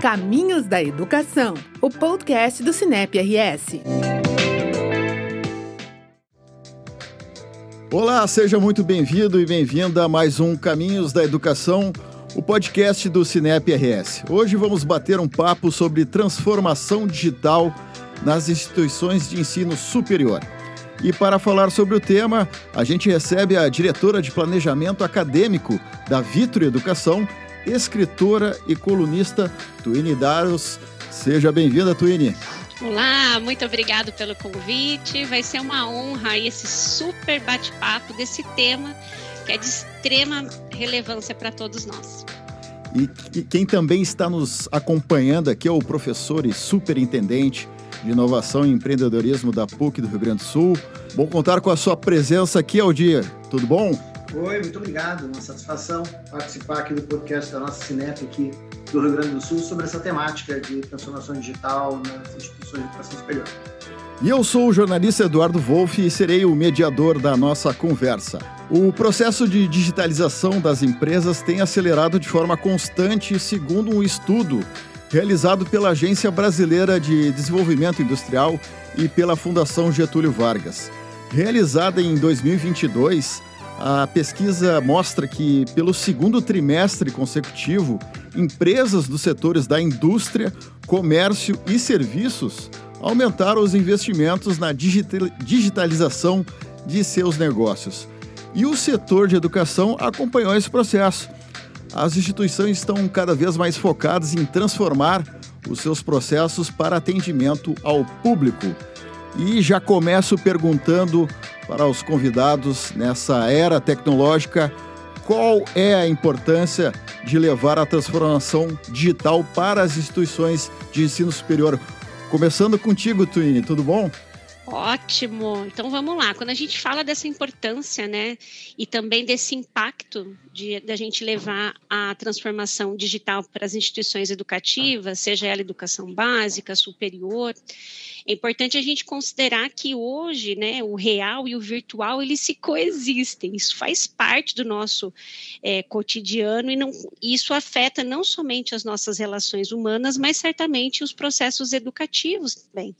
Caminhos da Educação, o podcast do Cinep RS. Olá, seja muito bem-vindo e bem-vinda a mais um Caminhos da Educação, o podcast do Cinep RS. Hoje vamos bater um papo sobre transformação digital nas instituições de ensino superior. E para falar sobre o tema, a gente recebe a diretora de planejamento acadêmico da Vitro Educação escritora e colunista Tuine Daros. Seja bem-vinda, Tuine. Olá, muito obrigado pelo convite. Vai ser uma honra esse super bate-papo desse tema que é de extrema relevância para todos nós. E, e quem também está nos acompanhando aqui é o professor e superintendente de Inovação e Empreendedorismo da PUC do Rio Grande do Sul. Bom contar com a sua presença aqui, Aldir. Tudo bom? Oi, muito obrigado. Uma satisfação participar aqui do podcast da nossa Cinep aqui do Rio Grande do Sul sobre essa temática de transformação digital nas instituições de educação superior. E eu sou o jornalista Eduardo Wolff e serei o mediador da nossa conversa. O processo de digitalização das empresas tem acelerado de forma constante, segundo um estudo realizado pela Agência Brasileira de Desenvolvimento Industrial e pela Fundação Getúlio Vargas. Realizada em 2022, a pesquisa mostra que, pelo segundo trimestre consecutivo, empresas dos setores da indústria, comércio e serviços aumentaram os investimentos na digitalização de seus negócios. E o setor de educação acompanhou esse processo. As instituições estão cada vez mais focadas em transformar os seus processos para atendimento ao público. E já começo perguntando para os convidados nessa era tecnológica qual é a importância de levar a transformação digital para as instituições de ensino superior. Começando contigo, Twine, tudo bom? Ótimo. Então vamos lá. Quando a gente fala dessa importância, né, e também desse impacto de da gente levar a transformação digital para as instituições educativas, seja ela educação básica, superior, é importante a gente considerar que hoje, né, o real e o virtual eles se coexistem. Isso faz parte do nosso é, cotidiano e não, isso afeta não somente as nossas relações humanas, mas certamente os processos educativos também.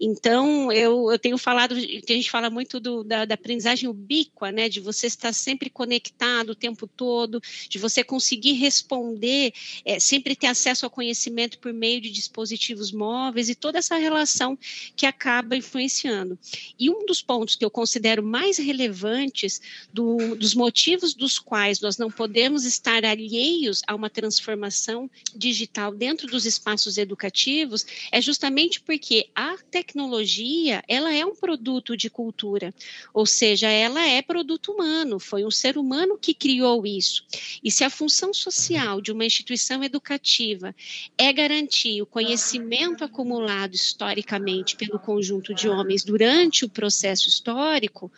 Então, eu, eu tenho falado, a gente fala muito do, da, da aprendizagem ubíqua, né, de você estar sempre conectado o tempo todo, de você conseguir responder, é, sempre ter acesso ao conhecimento por meio de dispositivos móveis e toda essa relação que acaba influenciando. E um dos pontos que eu considero mais relevantes do, dos motivos dos quais nós não podemos estar alheios a uma transformação digital dentro dos espaços educativos é justamente porque a tecnologia ela é um produto de cultura, ou seja, ela é produto humano, foi um ser humano que criou isso. E se a função social de uma instituição educativa é garantir o conhecimento acumulado historicamente pelo conjunto de homens durante o processo histórico,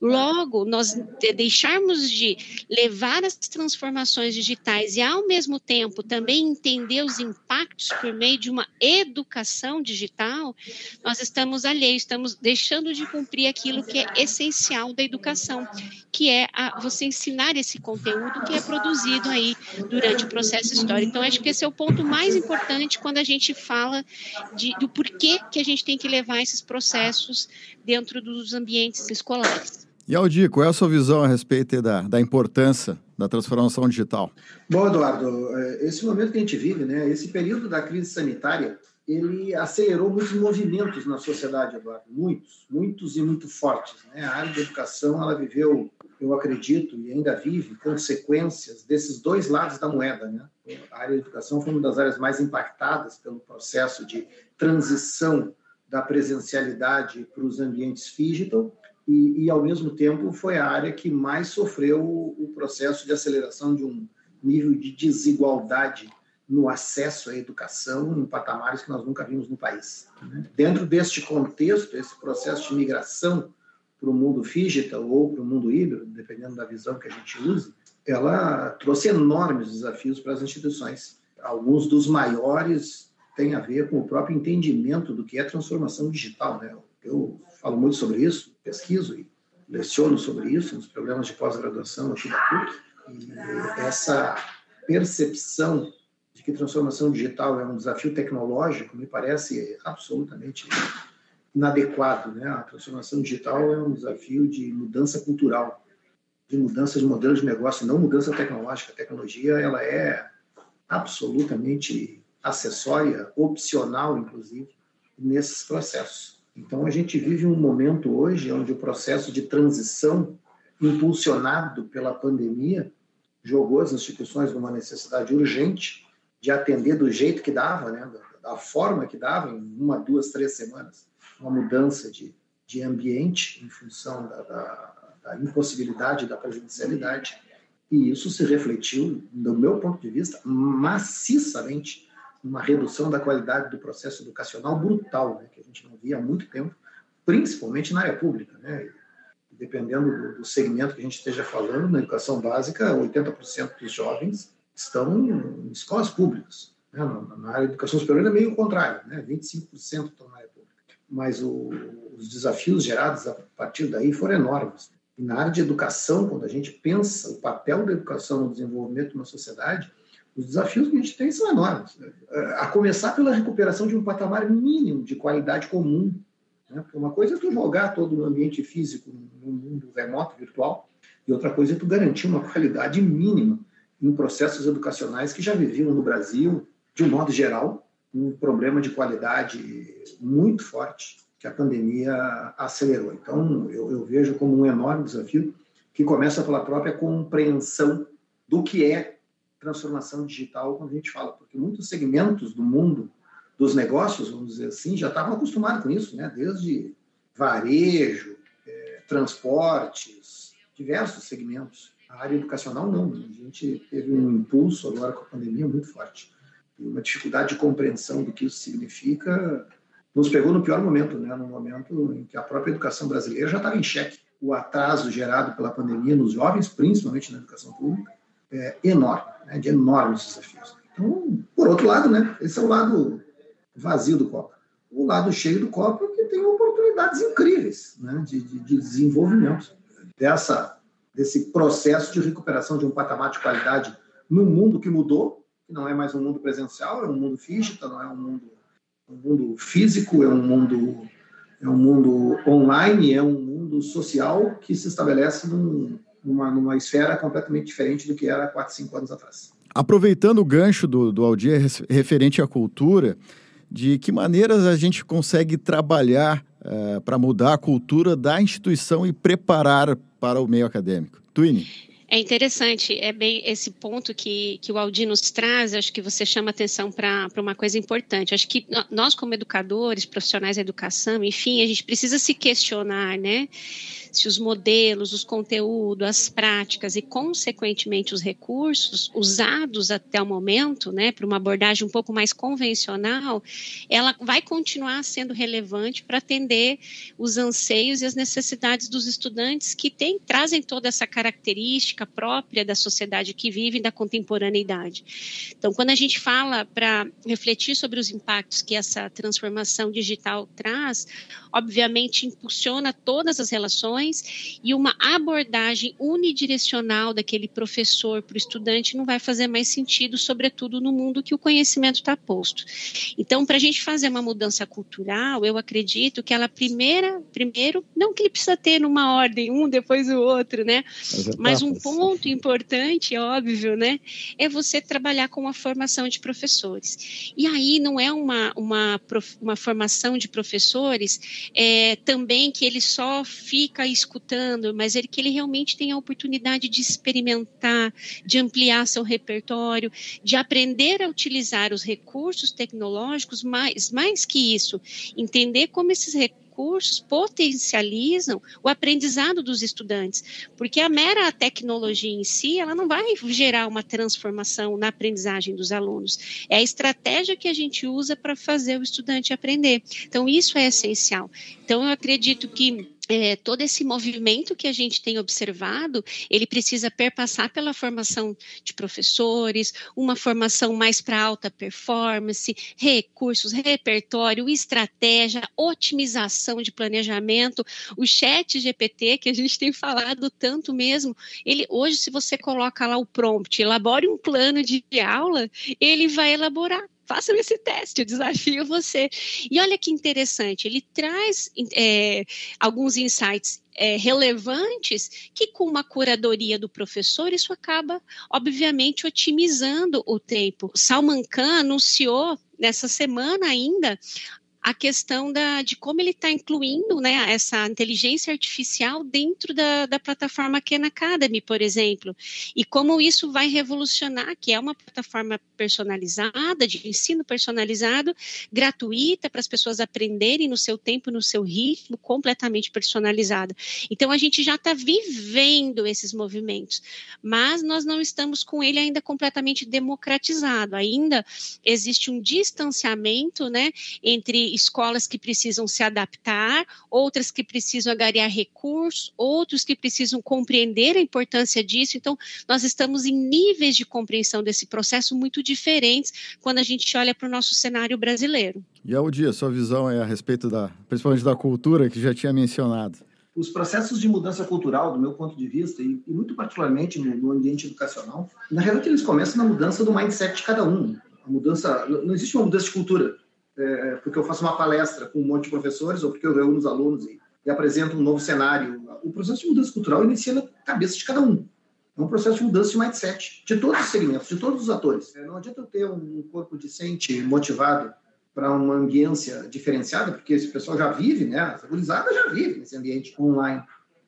logo nós deixarmos de levar as transformações digitais e ao mesmo tempo também entender os impactos por meio de uma educação digital, nós estamos alheios, estamos deixando de cumprir aquilo que é essencial da educação, que é a, você ensinar esse conteúdo que é produzido aí durante o processo histórico. Então, acho que esse é o ponto mais importante quando a gente fala de, do porquê que a gente tem que levar esses processos dentro dos ambientes escolares. E Aldir, qual é a sua visão a respeito da, da importância da transformação digital? Bom, Eduardo, é, esse momento que a gente vive, né, esse período da crise sanitária, ele acelerou muitos movimentos na sociedade, Eduardo, muitos, muitos e muito fortes. Né? A área de educação, ela viveu, eu acredito, e ainda vive consequências desses dois lados da moeda. Né? A área de educação foi uma das áreas mais impactadas pelo processo de transição da presencialidade para os ambientes digital e, e, ao mesmo tempo, foi a área que mais sofreu o, processo de aceleração de um nível de desigualdade no acesso à educação em patamares que nós nunca vimos no país. Né? Dentro deste contexto, esse processo de migração para o mundo digital ou para o mundo híbrido, dependendo da visão que a gente use, ela trouxe enormes desafios para as instituições. Alguns dos maiores tem a ver com o próprio entendimento do que é transformação digital. Né? Eu falo muito sobre isso, pesquiso e leciono sobre isso nos programas de pós-graduação aqui da PUC, e essa percepção de que transformação digital é um desafio tecnológico me parece absolutamente inadequado. Né? A transformação digital é um desafio de mudança cultural, de mudança de modelos de negócio, não mudança tecnológica. A tecnologia ela é absolutamente acessória, opcional, inclusive, nesses processos. Então, a gente vive um momento hoje onde o processo de transição, impulsionado pela pandemia, jogou as instituições numa necessidade urgente de atender do jeito que dava, né, da forma que dava, em uma, duas, três semanas, uma mudança de, de ambiente em função da, da, da impossibilidade da presencialidade. E isso se refletiu, do meu ponto de vista, maciçamente uma redução da qualidade do processo educacional brutal, né, que a gente não via há muito tempo, principalmente na área pública. Né? Dependendo do, do segmento que a gente esteja falando, na educação básica, 80% dos jovens estão em escolas públicas. Né? Na, na, área de educação superior é meio contrário, né? 25% estão na área pública. Mas o, os desafios gerados a partir daí foram enormes. E na área de educação, quando a gente pensa o papel da educação no desenvolvimento de uma sociedade, os desafios que a gente tem são enormes. A começar pela recuperação de um patamar mínimo de qualidade comum. Né? Uma coisa é tu jogar todo o ambiente físico no mundo remoto, virtual, e outra coisa é tu garantir uma qualidade mínima em processos educacionais que já viviam no Brasil, de um modo geral, um problema de qualidade muito forte que a pandemia acelerou. Então, eu, eu vejo como um enorme desafio que começa pela própria compreensão do que é transformação digital quando a gente fala, porque muitos segmentos do mundo dos negócios, vamos dizer assim, já estavam acostumados com isso, né? desde varejo, é, transportes, diversos segmentos. A área educacional não, a gente teve um impulso agora com a pandemia muito forte. E uma dificuldade de compreensão do que isso significa nos pegou no pior momento, né? no momento em que a própria educação brasileira já estava em xeque. O atraso gerado pela pandemia nos jovens, principalmente na educação pública, é enorme né, de enormes desafios. Então, por outro lado, né, esse é o lado vazio do copo. O lado cheio do copo é que tem oportunidades incríveis né, de, de, de desenvolvimento dessa, desse processo de recuperação de um patamar de qualidade no mundo que mudou, que não é mais um mundo presencial, é um mundo físico, não é um mundo, um mundo físico, é um mundo é um mundo online, é um mundo social que se estabelece num, numa, numa esfera completamente diferente do que era quatro, cinco anos atrás. Aproveitando o gancho do, do Aldir referente à cultura, de que maneiras a gente consegue trabalhar uh, para mudar a cultura da instituição e preparar para o meio acadêmico? Twine. É interessante, é bem esse ponto que, que o Aldi nos traz, acho que você chama atenção para uma coisa importante. Acho que nós, como educadores, profissionais da educação, enfim, a gente precisa se questionar, né? Se os modelos, os conteúdos, as práticas e, consequentemente, os recursos usados até o momento, né, para uma abordagem um pouco mais convencional, ela vai continuar sendo relevante para atender os anseios e as necessidades dos estudantes que tem, trazem toda essa característica própria da sociedade que vive e da contemporaneidade. Então, quando a gente fala para refletir sobre os impactos que essa transformação digital traz, obviamente impulsiona todas as relações e uma abordagem unidirecional daquele professor para o estudante não vai fazer mais sentido, sobretudo no mundo que o conhecimento está posto. Então, para a gente fazer uma mudança cultural, eu acredito que ela primeira, primeiro, não que ele precisa ter numa ordem, um depois o outro, né? Mas um ponto importante, óbvio, né? É você trabalhar com a formação de professores. E aí não é uma, uma, uma formação de professores é, também que ele só fica escutando, mas ele, que ele realmente tenha a oportunidade de experimentar, de ampliar seu repertório, de aprender a utilizar os recursos tecnológicos, mais, mais que isso, entender como esses recursos recursos potencializam o aprendizado dos estudantes, porque a mera tecnologia em si, ela não vai gerar uma transformação na aprendizagem dos alunos. É a estratégia que a gente usa para fazer o estudante aprender. Então, isso é essencial. Então, eu acredito que é, todo esse movimento que a gente tem observado, ele precisa perpassar pela formação de professores, uma formação mais para alta performance, recursos, repertório, estratégia, otimização de planejamento, o chat GPT que a gente tem falado tanto mesmo, ele hoje se você coloca lá o prompt, elabore um plano de aula, ele vai elaborar façam esse teste, eu desafio você. E olha que interessante, ele traz é, alguns insights é, relevantes que, com uma curadoria do professor, isso acaba, obviamente, otimizando o tempo. Salman Khan anunciou nessa semana ainda a questão da, de como ele está incluindo né, essa inteligência artificial dentro da, da plataforma Khan Academy, por exemplo, e como isso vai revolucionar, que é uma plataforma personalizada, de ensino personalizado, gratuita, para as pessoas aprenderem no seu tempo, no seu ritmo, completamente personalizada. Então, a gente já está vivendo esses movimentos, mas nós não estamos com ele ainda completamente democratizado, ainda existe um distanciamento né, entre escolas que precisam se adaptar, outras que precisam agariar recursos, outros que precisam compreender a importância disso. Então, nós estamos em níveis de compreensão desse processo muito diferentes quando a gente olha para o nosso cenário brasileiro. E Aldia, sua visão é a respeito da, principalmente da cultura que já tinha mencionado. Os processos de mudança cultural, do meu ponto de vista, e, e muito particularmente no, no ambiente educacional, na realidade eles começam na mudança do mindset de cada um. A mudança, não existe uma mudança de cultura é, porque eu faço uma palestra com um monte de professores ou porque eu reúno os alunos e, e apresento um novo cenário. O processo de mudança cultural inicia na cabeça de cada um. É um processo de mudança de mindset, de todos os segmentos, de todos os atores. É, não adianta eu ter um corpo decente, motivado para uma ambiência diferenciada, porque esse pessoal já vive, né? A já vive nesse ambiente online.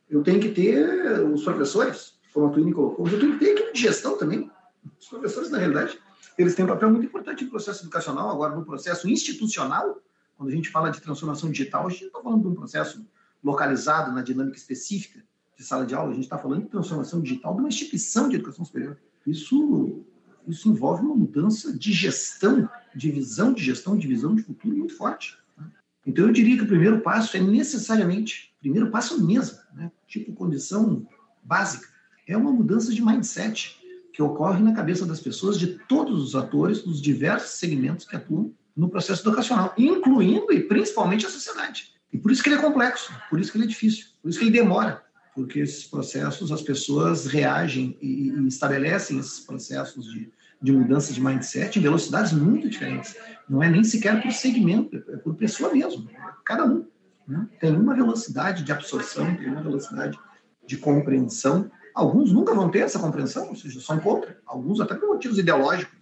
Eu tenho que ter os professores, como a Twine colocou, eu tenho que ter equipe de gestão também. Os professores, na realidade, eles têm um papel muito importante no processo educacional, agora no processo institucional, quando a gente fala de transformação digital, a gente não está falando de um processo localizado na dinâmica específica de sala de aula, a gente está falando de transformação digital de uma instituição de educação superior. Isso, isso envolve uma mudança de gestão, de visão de gestão, de visão de futuro muito forte. Né? Então, eu diria que o primeiro passo é necessariamente, primeiro passo mesmo, né? tipo condição básica, é uma mudança de mindset que ocorre na cabeça das pessoas de todos os atores dos diversos segmentos que atuam no processo educacional, incluindo e principalmente a sociedade. E por isso que ele é complexo, por isso que ele é difícil, por isso que ele demora, porque esses processos, as pessoas reagem e, e estabelecem esses processos de, de mudança de mindset em velocidades muito diferentes. Não é nem sequer por segmento, é por pessoa mesmo, cada um. Né? Tem uma velocidade de absorção, tem uma velocidade de compreensão Alguns nunca vão ter essa compreensão, ou seja, são contra. Alguns até por motivos ideológicos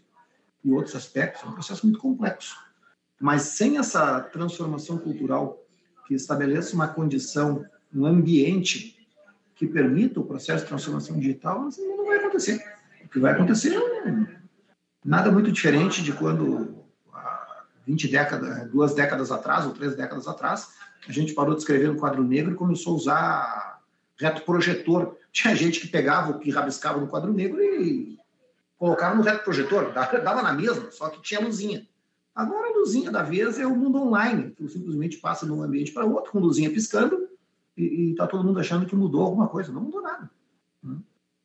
e outros aspectos. É um processo muito complexo. Mas sem essa transformação cultural que estabeleça uma condição, um ambiente que permita o processo de transformação digital, não vai acontecer. O que vai acontecer é nada muito diferente de quando, há 20 décadas, duas décadas atrás, ou três décadas atrás, a gente parou de escrever no quadro negro e começou a usar reto projetor tinha gente que pegava o que rabiscava no quadro negro e colocava no reto projetor, dava na mesma, só que tinha luzinha. Agora a luzinha da vez é o mundo online, que simplesmente passa de um ambiente para outro, com luzinha piscando, e está todo mundo achando que mudou alguma coisa. Não mudou nada. Né?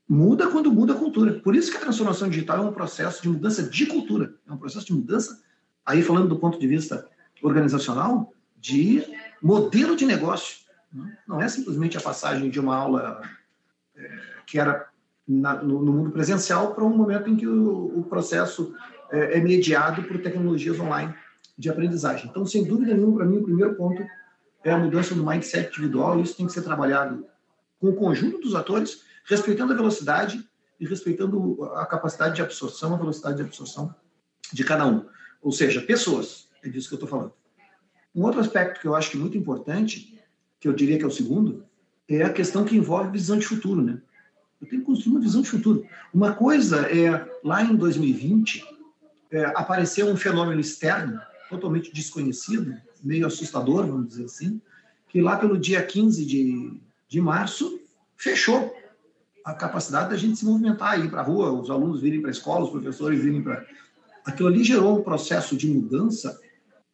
Muda quando muda a cultura. Por isso que a transformação digital é um processo de mudança de cultura, é um processo de mudança, aí falando do ponto de vista organizacional, de modelo de negócio. Né? Não é simplesmente a passagem de uma aula que era no, mundo presencial para um momento em que o, processo é, é, mediado por tecnologias online de aprendizagem. Então, sem dúvida nenhuma, para mim, o primeiro ponto é a mudança do mindset individual, isso tem que ser trabalhado com o conjunto dos atores, respeitando a velocidade e respeitando a capacidade de absorção, a velocidade de absorção de cada um. Ou seja, pessoas, é disso que eu estou falando. Um outro aspecto que eu acho que é muito importante, que eu diria que é o segundo, é a questão que envolve visão de futuro, né? Eu tenho que construir uma visão de futuro. Uma coisa é, lá em 2020, é, apareceu um fenômeno externo, totalmente desconhecido, meio assustador, vamos dizer assim, que lá pelo dia 15 de, de março, fechou a capacidade da gente se movimentar, ir para a rua, os alunos virem para a escola, os professores virem para... Aquilo ali gerou um processo de mudança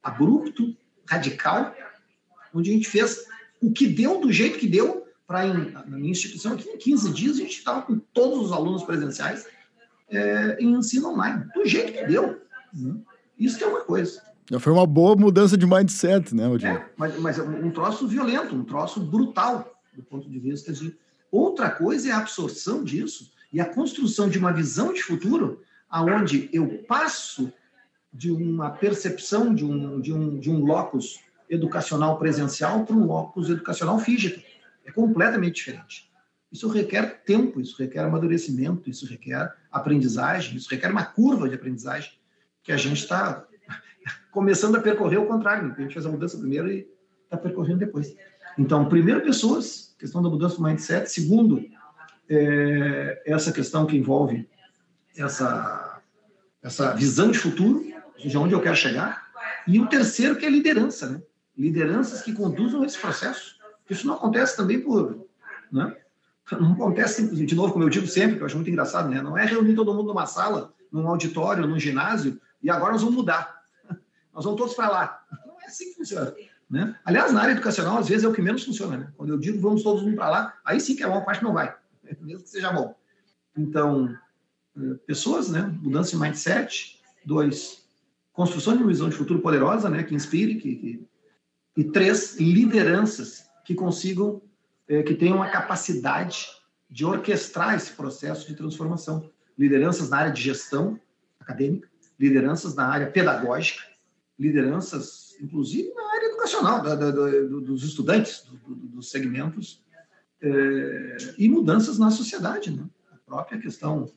abrupto, radical, onde a gente fez O que deu do jeito que deu, para na minha instituição aqui, em 15 dias, a gente estava com todos os alunos presenciais é, em ensino online, do jeito que deu. Né? Isso que é uma coisa. Já foi uma boa mudança de mindset, né, Odinho? É, mas, mas é um troço violento, um troço brutal, do ponto de vista de. Outra coisa é a absorção disso e a construção de uma visão de futuro aonde eu passo de uma percepção de um, de um, de um locus educacional presencial para um locus educacional físico. É completamente diferente. Isso requer tempo, isso requer amadurecimento, isso requer aprendizagem, isso requer uma curva de aprendizagem que a gente está começando a percorrer o contrário. Né? A gente fez a mudança primeiro e está percorrendo depois. Então, primeiro, pessoas, questão da mudança do mindset. Segundo, é, essa questão que envolve essa, essa visão de futuro, de onde eu quero chegar. E o terceiro, que é liderança, né? Lideranças que conduzam esse processo. Isso não acontece também por. Né? Não acontece, de novo, como eu digo sempre, que eu acho muito engraçado, né? Não é reunir todo mundo numa sala, num auditório, num ginásio, e agora nós vamos mudar. Nós vamos todos para lá. Não é assim que funciona. Né? Aliás, na área educacional, às vezes é o que menos funciona. Né? Quando eu digo vamos todos para lá, aí sim que a maior parte não vai, mesmo que seja bom. Então, eh, pessoas, né? mudança de mindset. Dois, construção de uma visão de futuro poderosa, né? que inspire. Que, que... E três, lideranças que consigam, eh, que tenham a capacidade de orquestrar esse processo de transformação. Lideranças na área de gestão acadêmica, lideranças na área pedagógica, lideranças, inclusive na área educacional, da, da, do, dos estudantes, do, do, dos segmentos, é, e mudanças na sociedade, né? a própria questão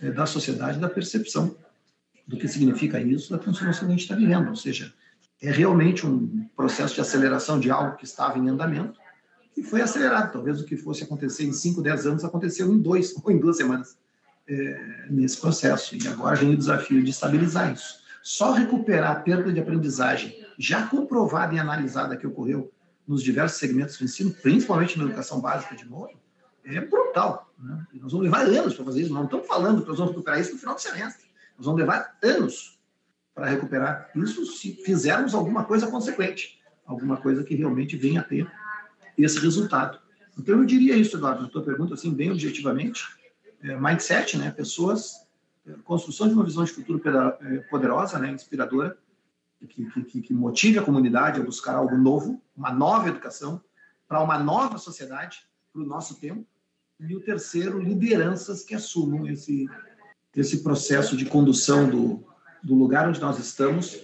é, da sociedade, da percepção do que significa isso, da transformação que a gente está vivendo, ou seja, é realmente um processo de aceleração de algo que estava em andamento e foi acelerado. Talvez o que fosse acontecer em 5, 10 anos aconteceu em dois ou em duas semanas é, nesse processo. E agora vem o desafio de estabilizar isso. Só recuperar a perda de aprendizagem já comprovada e analisada que ocorreu nos diversos segmentos do ensino, principalmente na educação básica de novo, é brutal. Né? Nós vamos levar anos para fazer isso. Não estamos falando que nós vamos recuperar isso no final do semestre. Nós vamos levar anos para recuperar isso se fizermos alguma coisa consequente, alguma coisa que realmente venha a ter esse resultado. Então, eu diria isso, Eduardo, na tua pergunta, assim, bem objetivamente, é, mindset, né? Pessoas construção de uma visão de futuro é, poderosa, né, inspiradora, que, que, que motive a comunidade a buscar algo novo, uma nova educação, para uma nova sociedade, para o nosso tempo. E o terceiro, lideranças que assumam esse, esse processo de condução do, do lugar onde nós estamos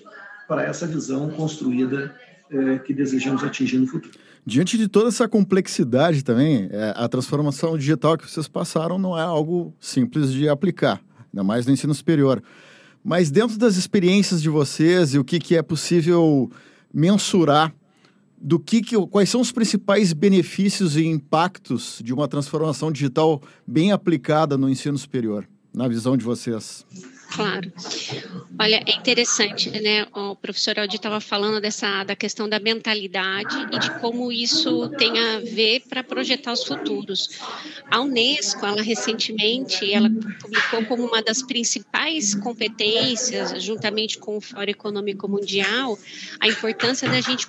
para essa visão construída é, que desejamos atingir no futuro. Diante de toda essa complexidade também, é, a transformação digital que vocês passaram não é algo simples de aplicar ainda mais no ensino superior. Mas dentro das experiências de vocês e o que, que é possível mensurar do que, que quais são os principais benefícios e impactos de uma transformação digital bem aplicada no ensino superior, na visão de vocês? Claro. Olha, é interessante, né? O professor Aldi estava falando dessa da questão da mentalidade e de como isso tem a ver para projetar os futuros. A Unesco, ela recentemente, ela publicou como uma das principais competências, juntamente com o Fórum Econômico Mundial, a importância da gente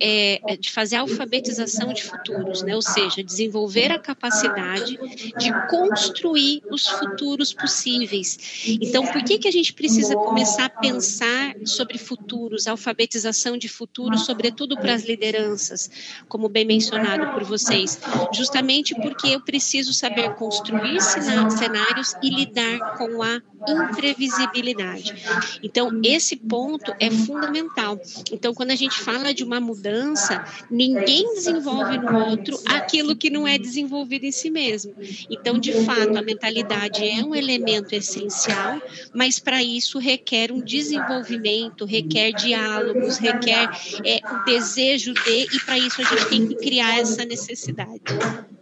é, é, de fazer a alfabetização de futuros, né? Ou seja, desenvolver a capacidade de construir os futuros possíveis. Então, por que, que a gente precisa começar a pensar sobre futuros, alfabetização de futuros, sobretudo para as lideranças, como bem mencionado por vocês? Justamente porque eu preciso saber construir cenários e lidar com a imprevisibilidade. Então, esse ponto é fundamental. Então, quando a gente fala de uma mudança, ninguém desenvolve no outro aquilo que não é desenvolvido em si mesmo. Então, de fato, a mentalidade é um elemento essencial, mas para isso requer um desenvolvimento, requer diálogos, requer é, o desejo de, e para isso a gente tem que criar essa necessidade.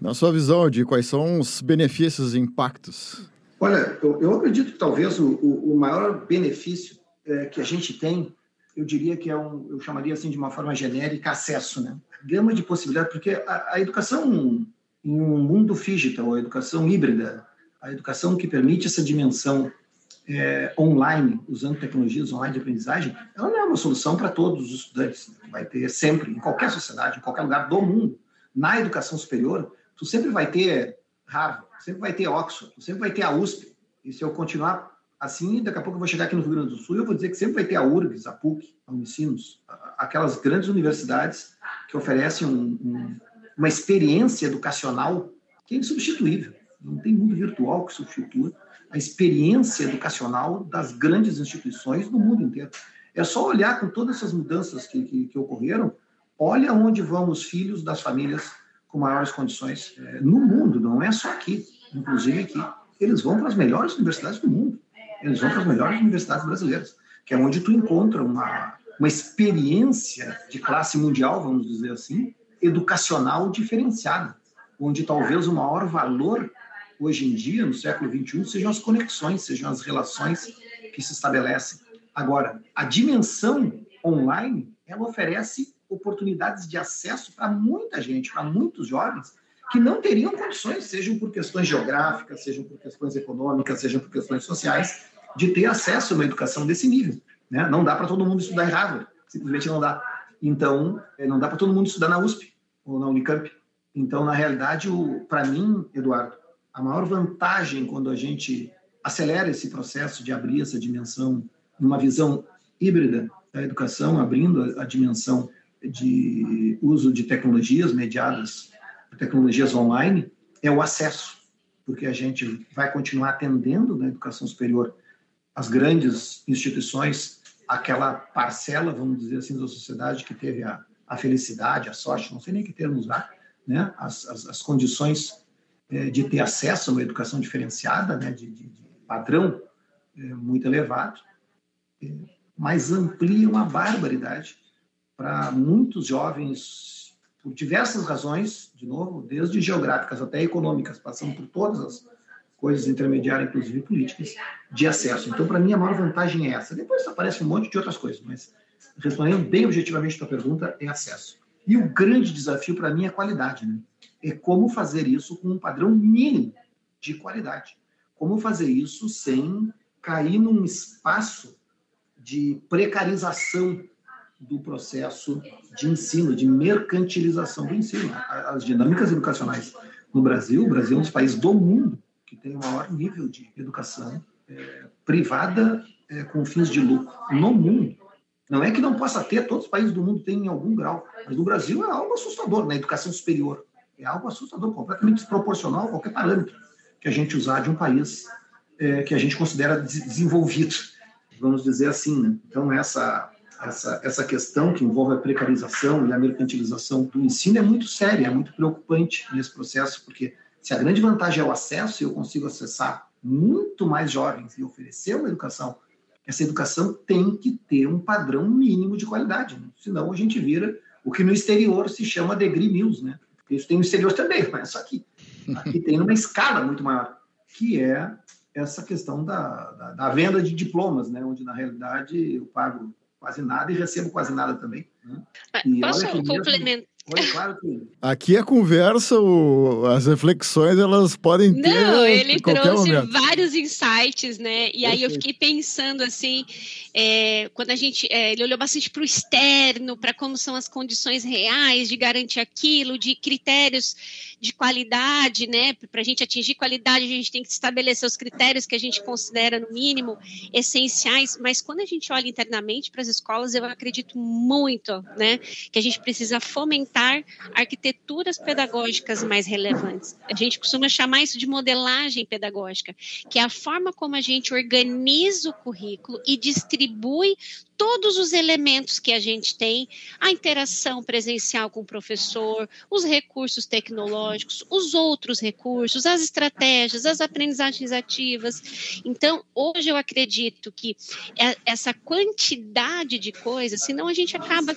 Na sua visão, de quais são os benefícios e impactos? Olha, eu, eu acredito que talvez o, o, o maior benefício é, que a gente tem, eu diria que é um, eu chamaria assim de uma forma genérica, acesso, né? Gama de possibilidades, porque a, a educação em um mundo digital, a educação híbrida, a educação que permite essa dimensão é, online, usando tecnologias online de aprendizagem, ela não é uma solução para todos os estudantes. Vai ter sempre, em qualquer sociedade, em qualquer lugar do mundo, na educação superior, tu sempre vai ter Harvard, sempre vai ter Oxford, sempre vai ter a USP. E se eu continuar assim, daqui a pouco eu vou chegar aqui no Rio Grande do Sul e eu vou dizer que sempre vai ter a URGS, a PUC, a Unicinos, aquelas grandes universidades que oferecem um, um, uma experiência educacional que é insubstituível. Não tem mundo virtual que substitua a experiência educacional das grandes instituições do mundo inteiro. É só olhar com todas essas mudanças que, que, que ocorreram, olha onde vão os filhos das famílias com maiores condições é, no mundo, não é só aqui, inclusive aqui. Eles vão para as melhores universidades do mundo, eles vão para as melhores universidades brasileiras, que é onde tu encontra uma, uma experiência de classe mundial, vamos dizer assim, educacional diferenciada, onde talvez o maior valor hoje em dia, no século XXI, sejam as conexões, sejam as relações que se estabelecem. Agora, a dimensão online, ela oferece oportunidades de acesso para muita gente, para muitos jovens, que não teriam condições, sejam por questões geográficas, sejam por questões econômicas, sejam por questões sociais, de ter acesso a uma educação desse nível. Né? Não dá para todo mundo estudar em Harvard, simplesmente não dá. Então, eh, não dá para todo mundo estudar na USP ou na Unicamp. Então, na realidade, para mim, Eduardo, a maior vantagem quando a gente acelera esse processo de abrir essa dimensão numa visão híbrida da educação, abrindo a, dimensão de uso de tecnologias mediadas tecnologias online, é o acesso, porque a gente vai continuar atendendo na educação superior as grandes instituições, aquela parcela, vamos dizer assim, da sociedade que teve a, a felicidade, a sorte, não sei nem que termo usar, né? as, as, as condições de ter acesso a uma educação diferenciada, né, de, de, de padrão é, muito elevado, é, mas amplia uma barbaridade para muitos jovens, por diversas razões, de novo, desde geográficas até econômicas, passando por todas as coisas intermediárias, inclusive políticas, de acesso. Então, para mim, a maior vantagem é essa. Depois aparece um monte de outras coisas, mas respondendo bem objetivamente a tua pergunta, é acesso. E o grande desafio para mim é qualidade, né? É como fazer isso com um padrão mínimo de qualidade. Como fazer isso sem cair num espaço de precarização do processo de ensino, de mercantilização do ensino. As dinâmicas educacionais no Brasil, o Brasil é um dos países do mundo que tem o maior nível de educação é, privada é, com fins de lucro no mundo. Não é que não possa ter, todos os países do mundo têm em algum grau, mas no Brasil é algo assustador na educação superior. É algo assustador, completamente desproporcional a qualquer parâmetro que a gente usar de um país é, que a gente considera desenvolvido, vamos dizer assim. Né? Então, essa, essa, essa questão que envolve a precarização e a mercantilização do ensino é muito séria, é muito preocupante nesse processo, porque se a grande vantagem é o acesso, eu consigo acessar muito mais jovens e oferecer uma educação essa educação tem que ter um padrão mínimo de qualidade, né? senão a gente vira o que no exterior se chama degree mills, né? Isso tem no exterior também, mas só que aqui tem numa escala muito maior, que é essa questão da, da, da, venda de diplomas, né? Onde na realidade eu pago quase nada e recebo quase nada também. Né? Posso complementar? Claro que... Aqui a conversa, o, as reflexões, elas podem ter. Não, ele trouxe momento. vários insights, né? E aí eu fiquei pensando assim, é, quando a gente. É, ele olhou bastante para o externo, para como são as condições reais de garantir aquilo, de critérios de qualidade, né? Para a gente atingir qualidade, a gente tem que estabelecer os critérios que a gente considera, no mínimo, essenciais. Mas quando a gente olha internamente para as escolas, eu acredito muito, né? Que a gente precisa fomentar arquiteturas pedagógicas mais relevantes. A gente costuma chamar isso de modelagem pedagógica, que é a forma como a gente organiza o currículo e distribui todos os elementos que a gente tem, a interação presencial com o professor, os recursos tecnológicos, os outros recursos, as estratégias, as aprendizagens ativas. Então, hoje eu acredito que é, essa quantidade de coisas, senão a gente acaba,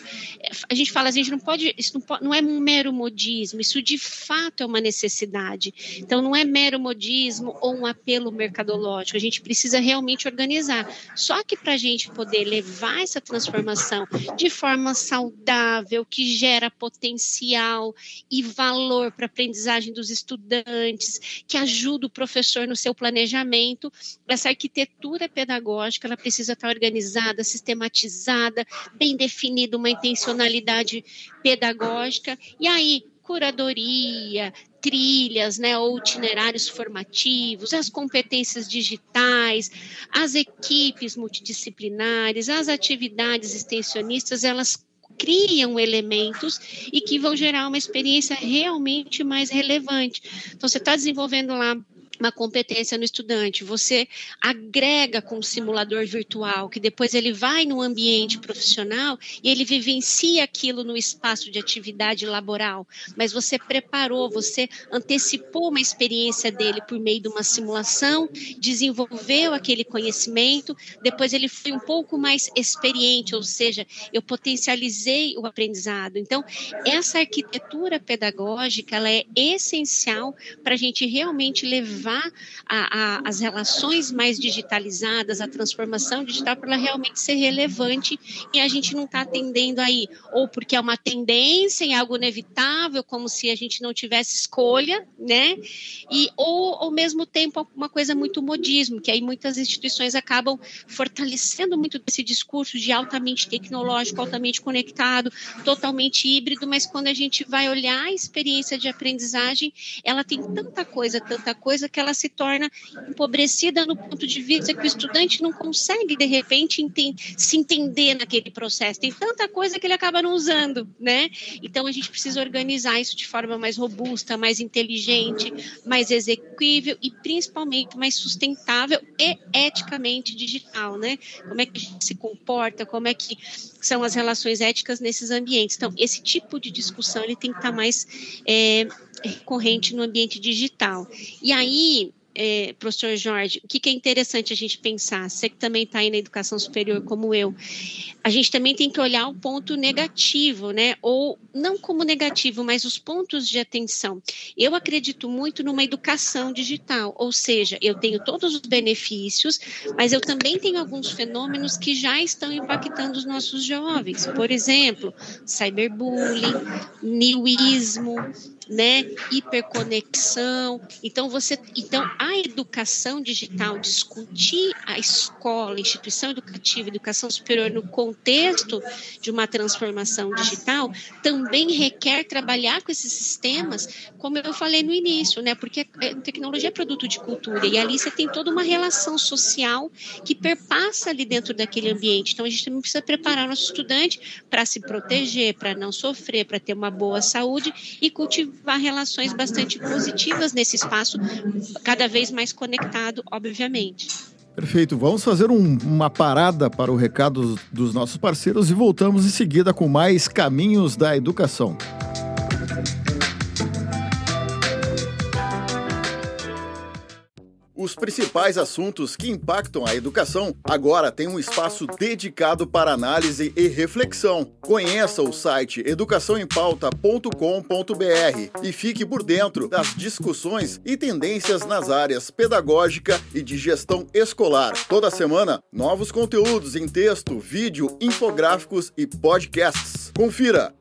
a gente fala, a gente não pode, isso não, não é um mero modismo, isso de fato é uma necessidade. Então, não é mero modismo ou um apelo mercadológico, a gente precisa realmente organizar. Só que para a gente poder levar essa transformação de forma saudável, que gera potencial e valor para a aprendizagem dos estudantes, que ajuda o professor no seu planejamento, essa arquitetura pedagógica ela precisa estar organizada, sistematizada, bem definida, uma intencionalidade pedagógica. E aí, curadoria, trilhas, né, ou itinerários formativos, as competências digitais, as equipes multidisciplinares, as atividades extensionistas, elas criam elementos e que vão gerar uma experiência realmente mais relevante. Então, você está desenvolvendo lá uma competência no estudante, você agrega com o simulador virtual, que depois ele vai no ambiente profissional e ele vivencia aquilo no espaço de atividade laboral, mas você preparou, você antecipou uma experiência dele por meio de uma simulação, desenvolveu aquele conhecimento, depois ele foi um pouco mais experiente, ou seja, eu potencializei o aprendizado. Então, essa arquitetura pedagógica, ela é essencial para a gente realmente levar levar a, a, as relações mais digitalizadas, a transformação digital, para ela realmente ser relevante e a gente não está atendendo aí, ou porque é uma tendência em algo inevitável, como se a gente não tivesse escolha, né? E, ou ao mesmo tempo uma coisa muito modismo, que aí muitas instituições acabam fortalecendo muito esse discurso de altamente tecnológico, altamente conectado, totalmente híbrido, mas quando a gente vai olhar a experiência de aprendizagem, ela tem tanta coisa, tanta coisa que ela se torna empobrecida no ponto de vista que o estudante não consegue, de repente, se entender naquele processo. Tem tanta coisa que ele acaba não usando, né? Então, a gente precisa organizar isso de forma mais robusta, mais inteligente, mais execuível e, principalmente, mais sustentável e eticamente digital, né? Como é que a gente se comporta, como é que são as relações éticas nesses ambientes. Então, esse tipo de discussão ele tem que estar mais é, recorrente no ambiente digital. E aí, é, professor Jorge, o que, que, é interessante a gente pensar? Você que também está aí na educação superior como eu, a gente também tem que olhar o ponto negativo, né? Ou não como negativo, mas os pontos de atenção. Eu acredito muito numa educação digital, ou seja, eu tenho todos os benefícios, mas eu também tenho alguns fenômenos que já estão impactando os nossos jovens. Por exemplo, cyberbullying, niuísmo, né, hiperconexão. Então você, então a educação digital, discutir a escola, instituição educativa, educação superior no contexto de uma transformação digital, também requer trabalhar com esses sistemas, como eu falei no início, né, porque a tecnologia é produto de cultura e ali você tem toda uma relação social que perpassa ali dentro daquele ambiente. Então a gente também precisa preparar nosso estudante para se proteger, para não sofrer, para ter uma boa saúde e cultivar cultivar relações bastante positivas nesse espaço, cada vez mais conectado, obviamente. Perfeito. Vamos fazer um, uma parada para o recado dos nossos parceiros e voltamos em seguida com mais caminhos da educação. Os principais assuntos que impactam a educação agora têm um espaço dedicado para análise e reflexão. Conheça o site educaçãoempauta.com.br e fique por dentro das discussões e tendências nas áreas pedagógica e de gestão escolar. Toda semana, novos conteúdos em texto, vídeo, infográficos e podcasts. Confira!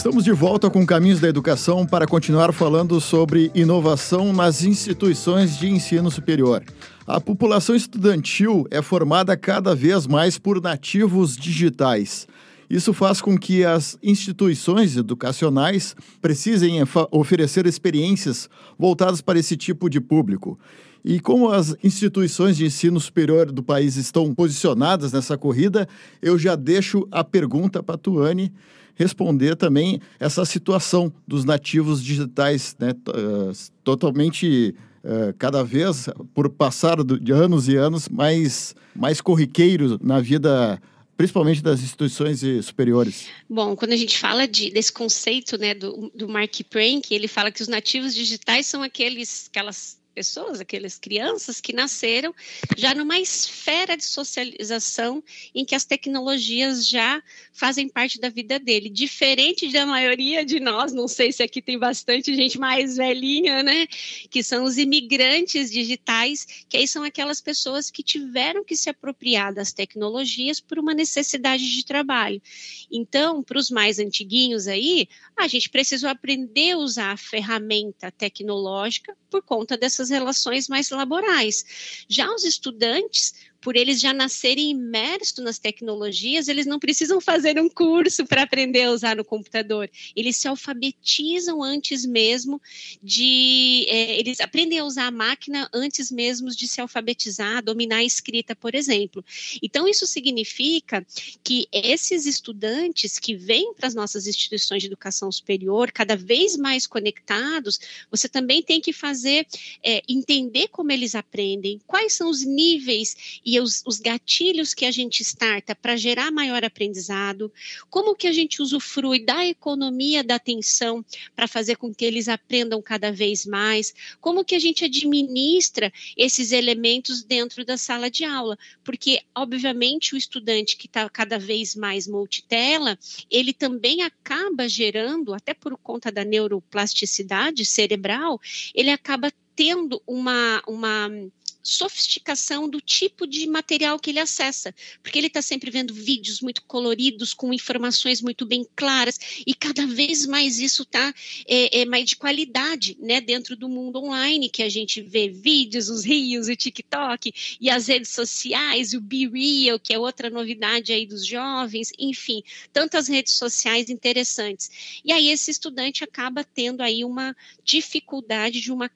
Estamos de volta com Caminhos da Educação para continuar falando sobre inovação nas instituições de ensino superior. A população estudantil é formada cada vez mais por nativos digitais. Isso faz com que as instituições educacionais precisem oferecer experiências voltadas para esse tipo de público. E como as instituições de ensino superior do país estão posicionadas nessa corrida, eu já deixo a pergunta para a Tuane responder também essa situação dos nativos digitais, né, totalmente cada vez por passar de anos e anos mais mais corriqueiro na vida principalmente das instituições superiores? Bom, quando a gente fala de, desse conceito né, do, do Mark Prank, ele fala que os nativos digitais são aqueles, aquelas pessoas, aquelas crianças que nasceram já numa esfera de socialização em que as tecnologias já fazem parte da vida dele, diferente da maioria de nós, não sei se aqui tem bastante gente mais velhinha, né, que são os imigrantes digitais, que aí são aquelas pessoas que tiveram que se apropriar das tecnologias por uma necessidade de trabalho. Então, para os mais antiguinhos aí, a gente precisou aprender a usar a ferramenta tecnológica por conta dessas relações mais laborais. Já os estudantes por eles já nascerem imersos nas tecnologias, eles não precisam fazer um curso para aprender a usar no computador. Eles se alfabetizam antes mesmo de. É, eles aprendem a usar a máquina antes mesmo de se alfabetizar, dominar a escrita, por exemplo. Então, isso significa que esses estudantes que vêm para as nossas instituições de educação superior, cada vez mais conectados, você também tem que fazer, é, entender como eles aprendem, quais são os níveis e os, os gatilhos que a gente starta para gerar maior aprendizado, como que a gente usufrui da economia da atenção para fazer com que eles aprendam cada vez mais, como que a gente administra esses elementos dentro da sala de aula, porque obviamente o estudante que está cada vez mais multitela, ele também acaba gerando, até por conta da neuroplasticidade cerebral, ele acaba tendo uma, uma sofisticação do tipo de material que ele acessa, porque ele está sempre vendo vídeos muito coloridos, com informações muito bem claras, e cada vez mais isso está é, é, mais de qualidade, né, dentro do mundo online, que a gente vê vídeos, os rios, o TikTok, e as redes sociais, o Be Real, que é outra novidade aí dos jovens, enfim, tantas redes sociais interessantes. E aí esse estudante acaba tendo aí uma dificuldade de uma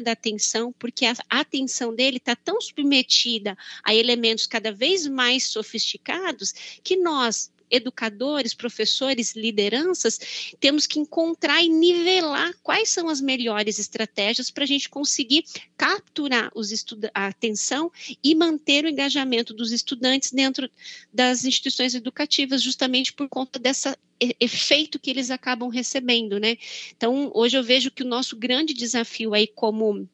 da atenção, porque a atenção dele está tão submetida a elementos cada vez mais sofisticados que nós, educadores, professores, lideranças, temos que encontrar e nivelar quais são as melhores estratégias para a gente conseguir capturar a atenção e manter o engajamento dos estudantes dentro das instituições educativas, justamente por conta dessa efeito que eles acabam recebendo, né? Então, hoje eu vejo que o nosso grande desafio aí como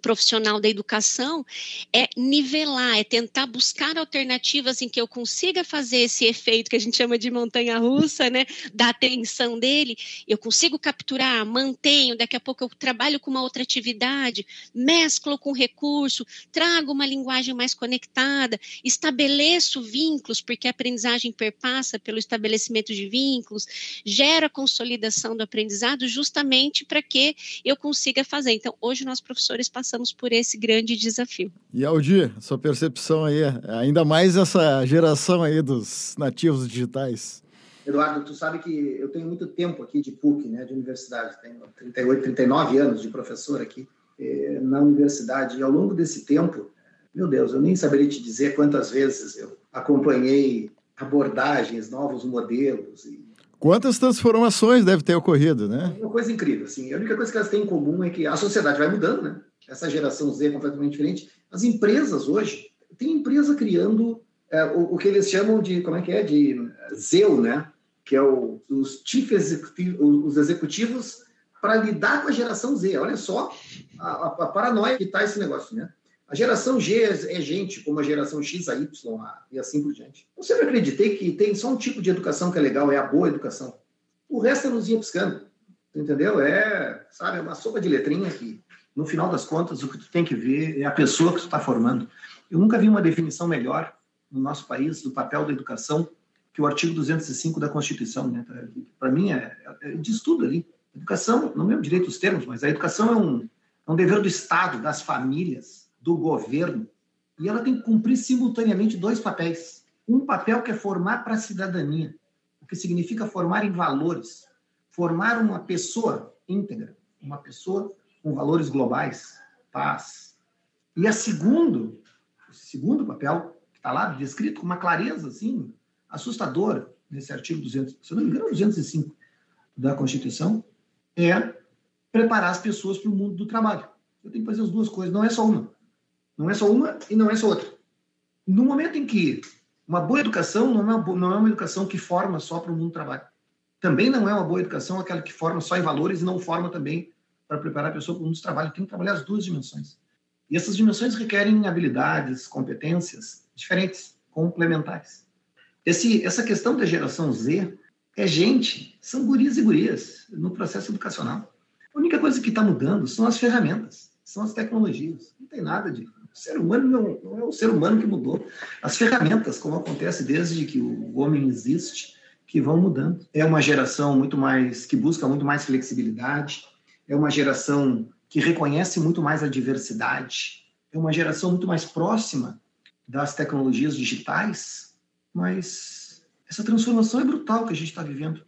profissional da educação é nivelar, é tentar buscar alternativas em que eu consiga fazer esse efeito que a gente chama de montanha russa, né, da atenção dele, eu consigo capturar, mantenho, daqui a pouco eu trabalho com uma outra atividade, mesclo com recurso, trago uma linguagem mais conectada, estabeleço vínculos, porque a aprendizagem perpassa pelo estabelecimento de vínculos, gera consolidação do aprendizado justamente para que eu consiga fazer. Então, hoje nós professores passamos passamos por esse grande desafio. E Aldir, sua percepção aí, ainda mais essa geração aí dos nativos digitais. Eduardo, tu sabe que eu tenho muito tempo aqui de PUC, né, de universidade, tenho 38, 39 anos de professor aqui eh, na universidade, e ao longo desse tempo, meu Deus, eu nem saberia te dizer quantas vezes eu acompanhei abordagens, novos modelos e Quantas transformações deve ter ocorrido, né? É uma coisa incrível, assim. A única coisa que elas têm em comum é que a sociedade vai mudando, né? Essa geração Z é completamente diferente. As empresas hoje, tem empresa criando é, o, o, que eles chamam de, como é que é, de ZEU, né? Que é o, os chief executive, os executivos para lidar com a geração Z. Olha só a, a, a paranoia que está esse negócio, né? A geração G é, é, gente como a geração X, a Y a, e assim por diante. Eu sempre acreditei que tem só um tipo de educação que é legal, é a boa educação. O resto é luzinha piscando, entendeu? É, sabe, é uma sopa de letrinha que no final das contas, o que tu tem que ver é a pessoa que tu está formando. Eu nunca vi uma definição melhor no nosso país do papel da educação que o artigo 205 da Constituição. Né? Para mim, é, é, diz tudo ali. Educação, não lembro direito os termos, mas a educação é um, é um dever do Estado, das famílias, do governo, e ela tem que cumprir simultaneamente dois papéis. Um papel que é formar para a cidadania, o que significa formar em valores, formar uma pessoa íntegra, uma pessoa com valores globais, paz. E a segundo, o segundo papel, que está lá descrito com uma clareza assim, assustadora, nesse artigo 200, se não me engano, 205 da Constituição, é preparar as pessoas para o mundo do trabalho. Eu tenho que fazer as duas coisas, não é só uma. Não é só uma e não é só outra. No momento em que uma boa educação não é uma, não é uma educação que forma só para o mundo do trabalho. Também não é uma boa educação aquela que forma só em valores e não forma também para preparar a pessoa para o mundo do trabalho. Tem que trabalhar as duas dimensões. E essas dimensões requerem habilidades, competências diferentes, complementares. Esse, essa questão da geração Z é gente, são gurias e gurias no processo educacional. A única coisa que está mudando são as ferramentas, são as tecnologias. Não tem nada de. O ser humano não, não é o ser humano que mudou. As ferramentas, como acontece desde que o homem existe, que vão mudando. É uma geração muito mais que busca muito mais flexibilidade, é uma geração que reconhece muito mais a diversidade, é uma geração muito mais próxima das tecnologias digitais, mas essa transformação é brutal que a gente está vivendo.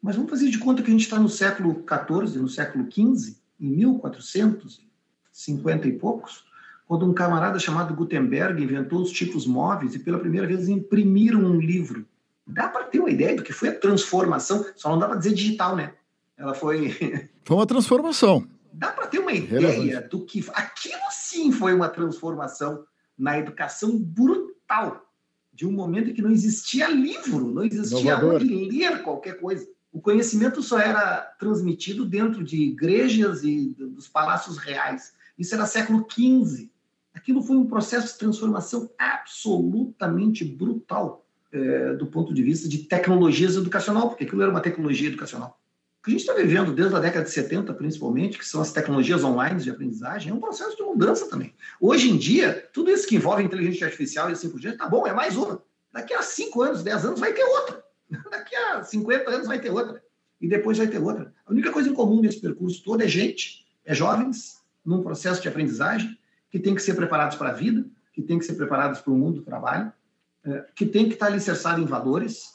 Mas vamos fazer de conta que a gente está no século XIV, no século XV, em 1450 e poucos, quando um camarada chamado Gutenberg inventou os tipos móveis e pela primeira vez imprimiram um livro. Dá para ter uma ideia do que foi a transformação, só não dá para dizer digital, né? Ela foi. Foi uma transformação. Dá para ter uma ideia Relevante. do que. Aquilo sim foi uma transformação na educação brutal. De um momento em que não existia livro, não existia onde ler qualquer coisa. O conhecimento só era transmitido dentro de igrejas e dos palácios reais. Isso era século XV. Aquilo foi um processo de transformação absolutamente brutal é, do ponto de vista de tecnologias educacional, porque aquilo era uma tecnologia educacional. Que a gente está vivendo desde a década de 70, principalmente, que são as tecnologias online de aprendizagem, é um processo de mudança também. Hoje em dia, tudo isso que envolve inteligência artificial e assim por diante, tá bom, é mais uma. Daqui a 5 anos, 10 anos, vai ter outra. Daqui a 50 anos vai ter outra. E depois vai ter outra. A única coisa em comum nesse percurso todo é gente, é jovens, num processo de aprendizagem, que tem que ser preparados para a vida, que tem que ser preparados para o mundo do trabalho, é, que tem que estar alicerçado em valores,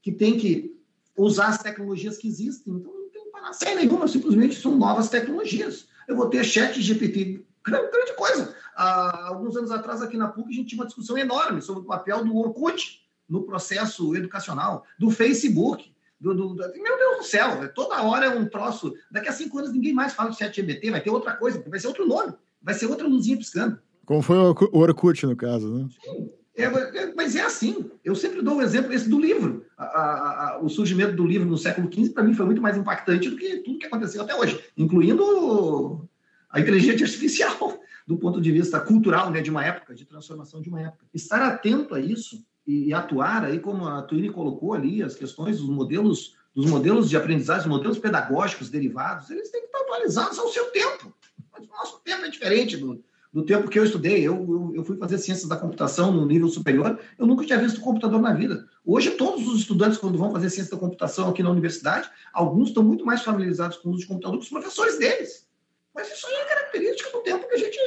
que tem que usar as tecnologias que existem. Então, não tem panaceia nenhuma, simplesmente são novas tecnologias. Eu vou ter chat GPT, grande coisa. Há alguns anos atrás, aqui na PUC, a gente tinha uma discussão enorme sobre o papel do Orkut no processo educacional, do Facebook, do, do, do, meu Deus do céu, toda hora é um troço. Daqui a cinco anos ninguém mais fala de chat GPT, vai ter outra coisa, vai ser outro nome, vai ser outra luzinha piscando. Como foi o Orkut, no caso, né? Sim. É, mas é assim. Eu sempre dou o um exemplo esse do livro. A, a, a, o surgimento do livro no século XV, para mim, foi muito mais impactante do que tudo que aconteceu até hoje, incluindo a inteligência artificial, do ponto de vista cultural né, de uma época, de transformação de uma época. Estar atento a isso e, e atuar aí, como a Tuine colocou ali, as questões dos modelos, dos modelos de aprendizagem, os modelos pedagógicos derivados, eles têm que estar atualizados ao seu tempo. Mas o nosso tempo é diferente do, do tempo que eu estudei. Eu, eu, eu, fui fazer ciências da computação no nível superior, eu nunca tinha visto computador na vida. Hoje, todos os estudantes, quando vão fazer ciência da computação aqui na universidade, alguns estão muito mais familiarizados com o uso de computador que os professores deles. Mas isso é característica do tempo que a gente,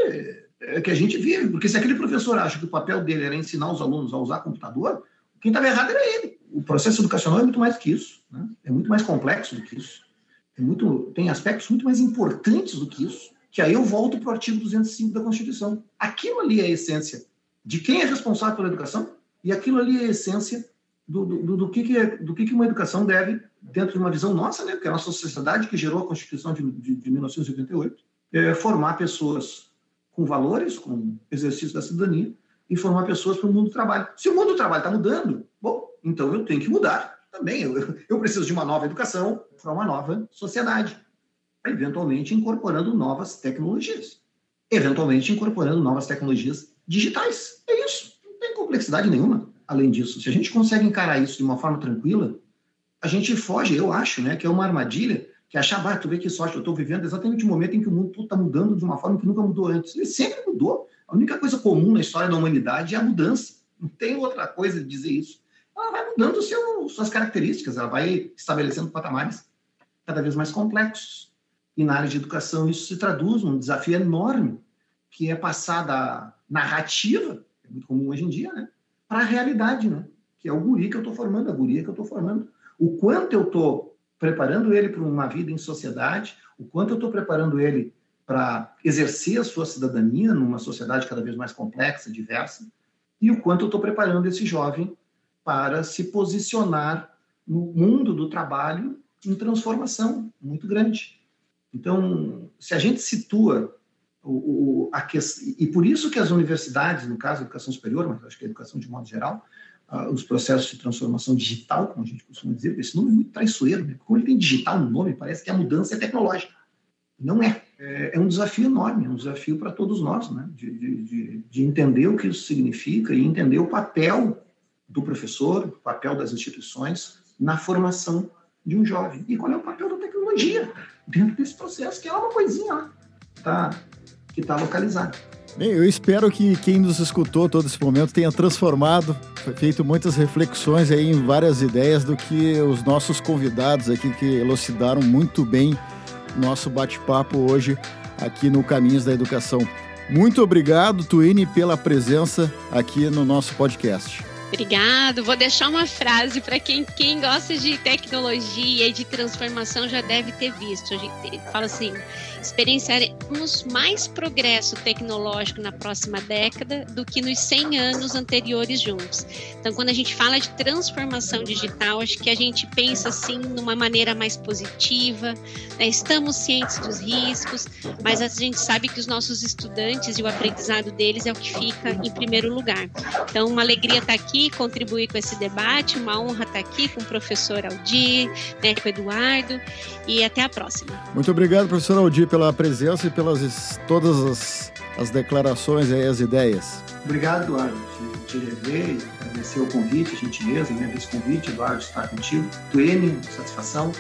eh, que a gente vive. Porque se aquele professor acha que o papel dele era ensinar os alunos a usar computador, quem estava errado era ele. O processo educacional é muito mais que isso. Né? É muito mais complexo do que isso. É muito, tem aspectos muito mais importantes do que isso que aí eu volto para o artigo 205 da Constituição. Aquilo ali é a essência de quem é responsável pela educação e aquilo ali é a essência do, do, do que, que, é, do que, que uma educação deve, dentro de uma visão nossa, né, que é a nossa sociedade que gerou a Constituição de, de, de 1988, é formar pessoas com valores, com exercício da cidadania e formar pessoas para o mundo do trabalho. Se o mundo do trabalho está mudando, bom, então eu tenho que mudar também. Eu, eu preciso de uma nova educação para uma nova sociedade eventualmente incorporando novas tecnologias, eventualmente incorporando novas tecnologias digitais. É isso, não tem complexidade nenhuma. Além disso, se a gente consegue encarar isso de uma forma tranquila, a gente foge, eu acho, né, que é uma armadilha que achar, ah, tu vê que sorte, eu estou vivendo exatamente o momento em que o mundo está mudando de uma forma que nunca mudou antes. Ele sempre mudou. A única coisa comum na história da humanidade é a mudança. Não tem outra coisa de dizer isso. Ela vai mudando seu, suas características, ela vai estabelecendo patamares cada vez mais complexos. E na área de educação isso se traduz num desafio enorme, que é passar da narrativa, é muito comum hoje em dia, né, para a realidade, né, que é o guri que eu estou formando, a guria que eu estou formando. O quanto eu estou preparando ele para uma vida em sociedade, o quanto eu estou preparando ele para exercer a sua cidadania numa sociedade cada vez mais complexa, diversa, e o quanto eu estou preparando esse jovem para se posicionar no mundo do trabalho em transformação muito grande. Então, se a gente situa o, o, a questão, e por isso que as universidades, no caso a educação superior, mas acho que a educação de modo geral, uh, os processos de transformação digital, como a gente costuma dizer, esse nome é muito traiçoeiro, né? como ele tem digital no nome, parece que a mudança é tecnológica. Não é. é, é um desafio enorme, é um desafio para todos nós, né? De, de, de, entender o que isso significa e entender o papel do professor, o papel das instituições na formação de um jovem. E qual é o papel da tecnologia dentro desse processo, que é uma coisinha lá, tá, que está localizada. Bem, eu espero que quem nos escutou todo esse momento tenha transformado, feito muitas reflexões aí em várias ideias do que os nossos convidados aqui que elucidaram muito bem nosso bate-papo hoje aqui no Caminhos da Educação. Muito obrigado, Twine, pela presença aqui no nosso podcast. Obrigado. Vou deixar uma frase para quem, quem gosta de tecnologia e de transformação já deve ter visto. A gente fala assim: experienciaremos mais progresso tecnológico na próxima década do que nos 100 anos anteriores juntos. Então, quando a gente fala de transformação digital, acho que a gente pensa assim numa maneira mais positiva. Né? Estamos cientes dos riscos, mas a gente sabe que os nossos estudantes e o aprendizado deles é o que fica em primeiro lugar. Então, uma alegria estar aqui aqui, contribuir com esse debate. Uma honra estar aqui com o professor Aldir, né, com o Eduardo, e até a próxima. Muito obrigado, professor Aldir, pela presença e pelas todas as, as declarações e as ideias. Obrigado, Eduardo, te, te rever, agradecer o convite, a gentileza né, desse convite, Eduardo, de estar contigo. Tuene, satisfação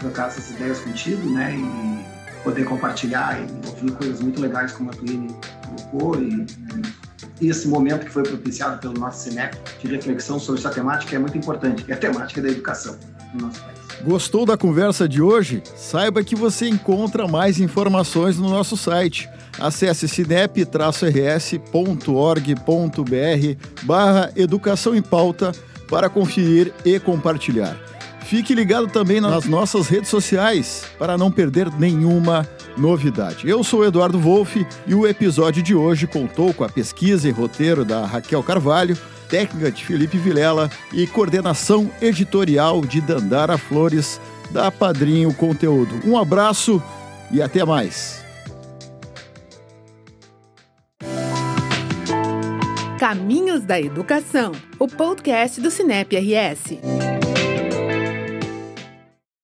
trocar essas ideias contigo, né, e poder compartilhar e ouvir coisas muito legais como a Tuene colocou e, e esse momento que foi propiciado pelo nosso CINEP de reflexão sobre essa temática é muito importante, é a temática da educação no nosso país. Gostou da conversa de hoje? Saiba que você encontra mais informações no nosso site. Acesse cinep-rs.org.br barra Educação em Pauta para conferir e compartilhar. Fique ligado também nas nossas redes sociais para não perder nenhuma novidade. Eu sou Eduardo Wolff e o episódio de hoje contou com a pesquisa e roteiro da Raquel Carvalho, técnica de Felipe Vilela e coordenação editorial de Dandara Flores, da Padrinho Conteúdo. Um abraço e até mais. Caminhos da Educação, o podcast do Cinep RS.